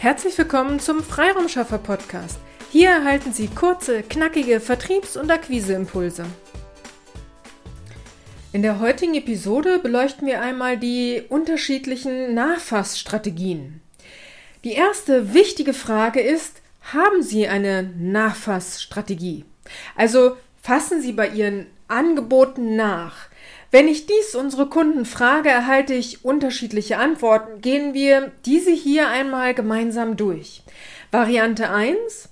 Herzlich willkommen zum Freiraumschaffer Podcast. Hier erhalten Sie kurze, knackige Vertriebs- und Akquiseimpulse. In der heutigen Episode beleuchten wir einmal die unterschiedlichen Nachfassstrategien. Die erste wichtige Frage ist, haben Sie eine Nachfassstrategie? Also fassen Sie bei Ihren Angeboten nach. Wenn ich dies unsere Kunden frage, erhalte ich unterschiedliche Antworten. Gehen wir diese hier einmal gemeinsam durch. Variante 1.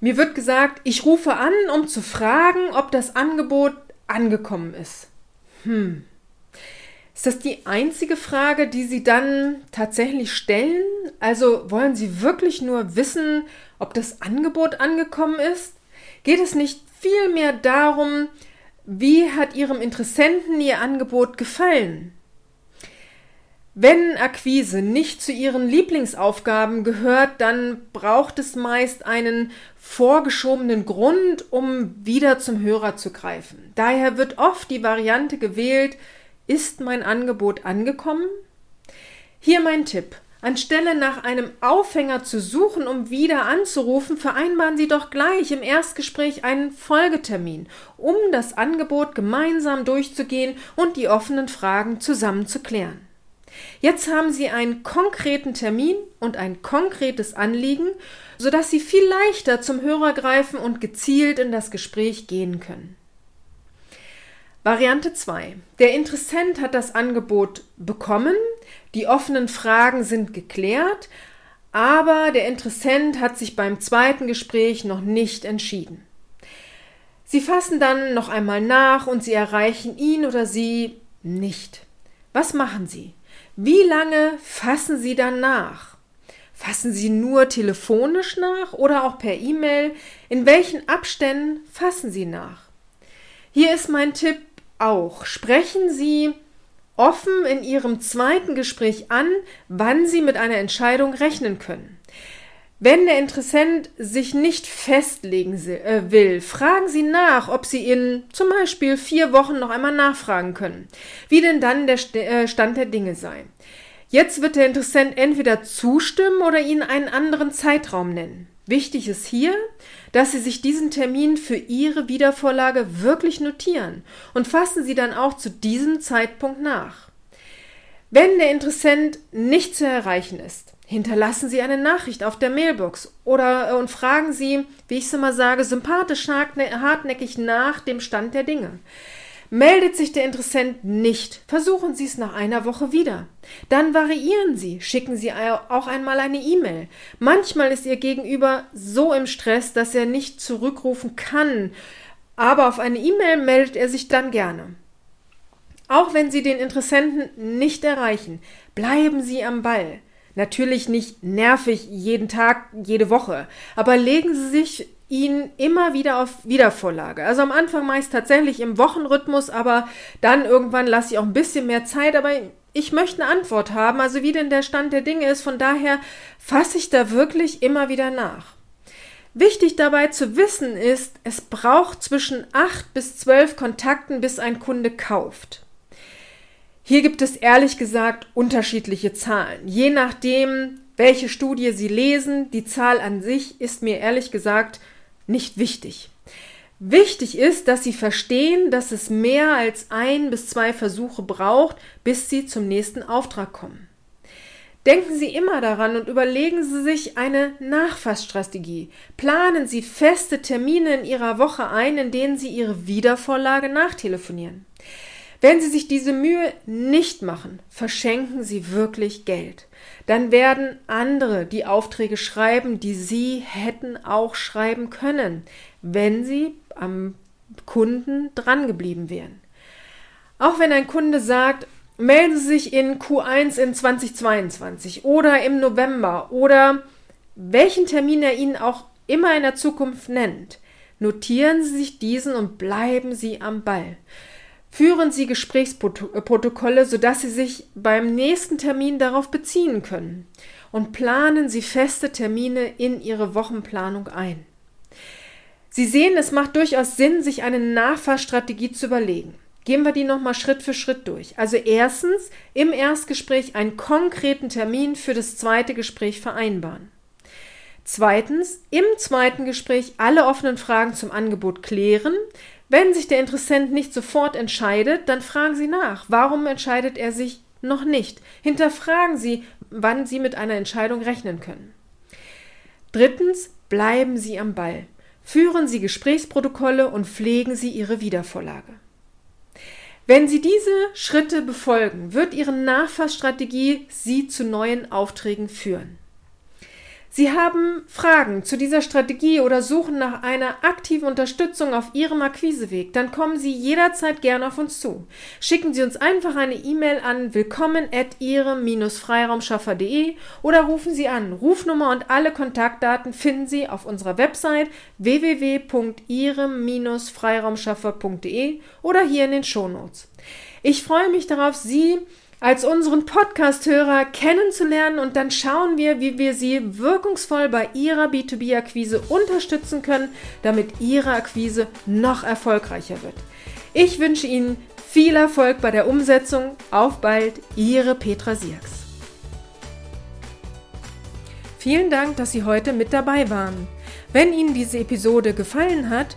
Mir wird gesagt, ich rufe an, um zu fragen, ob das Angebot angekommen ist. Hm. Ist das die einzige Frage, die Sie dann tatsächlich stellen? Also wollen Sie wirklich nur wissen, ob das Angebot angekommen ist? Geht es nicht vielmehr darum, wie hat Ihrem Interessenten Ihr Angebot gefallen? Wenn Akquise nicht zu Ihren Lieblingsaufgaben gehört, dann braucht es meist einen vorgeschobenen Grund, um wieder zum Hörer zu greifen. Daher wird oft die Variante gewählt, ist mein Angebot angekommen? Hier mein Tipp. Anstelle nach einem Aufhänger zu suchen, um wieder anzurufen, vereinbaren Sie doch gleich im Erstgespräch einen Folgetermin, um das Angebot gemeinsam durchzugehen und die offenen Fragen zusammen zu klären. Jetzt haben Sie einen konkreten Termin und ein konkretes Anliegen, sodass Sie viel leichter zum Hörer greifen und gezielt in das Gespräch gehen können. Variante 2. Der Interessent hat das Angebot bekommen, die offenen Fragen sind geklärt, aber der Interessent hat sich beim zweiten Gespräch noch nicht entschieden. Sie fassen dann noch einmal nach und Sie erreichen ihn oder sie nicht. Was machen Sie? Wie lange fassen Sie dann nach? Fassen Sie nur telefonisch nach oder auch per E-Mail? In welchen Abständen fassen Sie nach? Hier ist mein Tipp, auch. Sprechen Sie offen in Ihrem zweiten Gespräch an, wann Sie mit einer Entscheidung rechnen können. Wenn der Interessent sich nicht festlegen äh, will, fragen Sie nach, ob Sie in zum Beispiel vier Wochen noch einmal nachfragen können, wie denn dann der äh, Stand der Dinge sei. Jetzt wird der Interessent entweder zustimmen oder Ihnen einen anderen Zeitraum nennen. Wichtig ist hier, dass Sie sich diesen Termin für Ihre Wiedervorlage wirklich notieren und fassen Sie dann auch zu diesem Zeitpunkt nach. Wenn der Interessent nicht zu erreichen ist, hinterlassen Sie eine Nachricht auf der Mailbox oder äh, und fragen Sie, wie ich es immer sage, sympathisch hartnäckig nach dem Stand der Dinge. Meldet sich der Interessent nicht, versuchen Sie es nach einer Woche wieder. Dann variieren Sie, schicken Sie auch einmal eine E-Mail. Manchmal ist Ihr Gegenüber so im Stress, dass er nicht zurückrufen kann, aber auf eine E-Mail meldet er sich dann gerne. Auch wenn Sie den Interessenten nicht erreichen, bleiben Sie am Ball. Natürlich nicht nervig jeden Tag, jede Woche, aber legen Sie sich ihn immer wieder auf Wiedervorlage. Also am Anfang meist tatsächlich im Wochenrhythmus, aber dann irgendwann lasse ich auch ein bisschen mehr Zeit, aber ich möchte eine Antwort haben, also wie denn der Stand der Dinge ist. Von daher fasse ich da wirklich immer wieder nach. Wichtig dabei zu wissen ist, es braucht zwischen acht bis zwölf Kontakten, bis ein Kunde kauft. Hier gibt es ehrlich gesagt unterschiedliche Zahlen. Je nachdem, welche Studie Sie lesen, die Zahl an sich ist mir ehrlich gesagt nicht wichtig. Wichtig ist, dass Sie verstehen, dass es mehr als ein bis zwei Versuche braucht, bis Sie zum nächsten Auftrag kommen. Denken Sie immer daran und überlegen Sie sich eine Nachfassstrategie. Planen Sie feste Termine in Ihrer Woche ein, in denen Sie Ihre Wiedervorlage nachtelefonieren. Wenn Sie sich diese Mühe nicht machen, verschenken Sie wirklich Geld. Dann werden andere die Aufträge schreiben, die Sie hätten auch schreiben können, wenn Sie am Kunden drangeblieben wären. Auch wenn ein Kunde sagt, melden Sie sich in Q1 in 2022 oder im November oder welchen Termin er Ihnen auch immer in der Zukunft nennt, notieren Sie sich diesen und bleiben Sie am Ball. Führen Sie Gesprächsprotokolle, sodass Sie sich beim nächsten Termin darauf beziehen können. Und planen Sie feste Termine in Ihre Wochenplanung ein. Sie sehen, es macht durchaus Sinn, sich eine Nachfahrstrategie zu überlegen. Gehen wir die nochmal Schritt für Schritt durch. Also erstens im Erstgespräch einen konkreten Termin für das zweite Gespräch vereinbaren. Zweitens, im zweiten Gespräch alle offenen Fragen zum Angebot klären. Wenn sich der Interessent nicht sofort entscheidet, dann fragen Sie nach. Warum entscheidet er sich noch nicht? Hinterfragen Sie, wann Sie mit einer Entscheidung rechnen können. Drittens, bleiben Sie am Ball. Führen Sie Gesprächsprotokolle und pflegen Sie Ihre Wiedervorlage. Wenn Sie diese Schritte befolgen, wird Ihre Nachfassstrategie Sie zu neuen Aufträgen führen. Sie haben Fragen zu dieser Strategie oder suchen nach einer aktiven Unterstützung auf Ihrem Akquiseweg, dann kommen Sie jederzeit gerne auf uns zu. Schicken Sie uns einfach eine E-Mail an willkommen at ihrem-freiraumschaffer.de oder rufen Sie an. Rufnummer und alle Kontaktdaten finden Sie auf unserer Website www.ihrem-freiraumschaffer.de oder hier in den Shownotes. Ich freue mich darauf, Sie als unseren Podcast-Hörer kennenzulernen und dann schauen wir, wie wir Sie wirkungsvoll bei Ihrer B2B-Akquise unterstützen können, damit Ihre Akquise noch erfolgreicher wird. Ich wünsche Ihnen viel Erfolg bei der Umsetzung. Auf bald, Ihre Petra Sierks. Vielen Dank, dass Sie heute mit dabei waren. Wenn Ihnen diese Episode gefallen hat,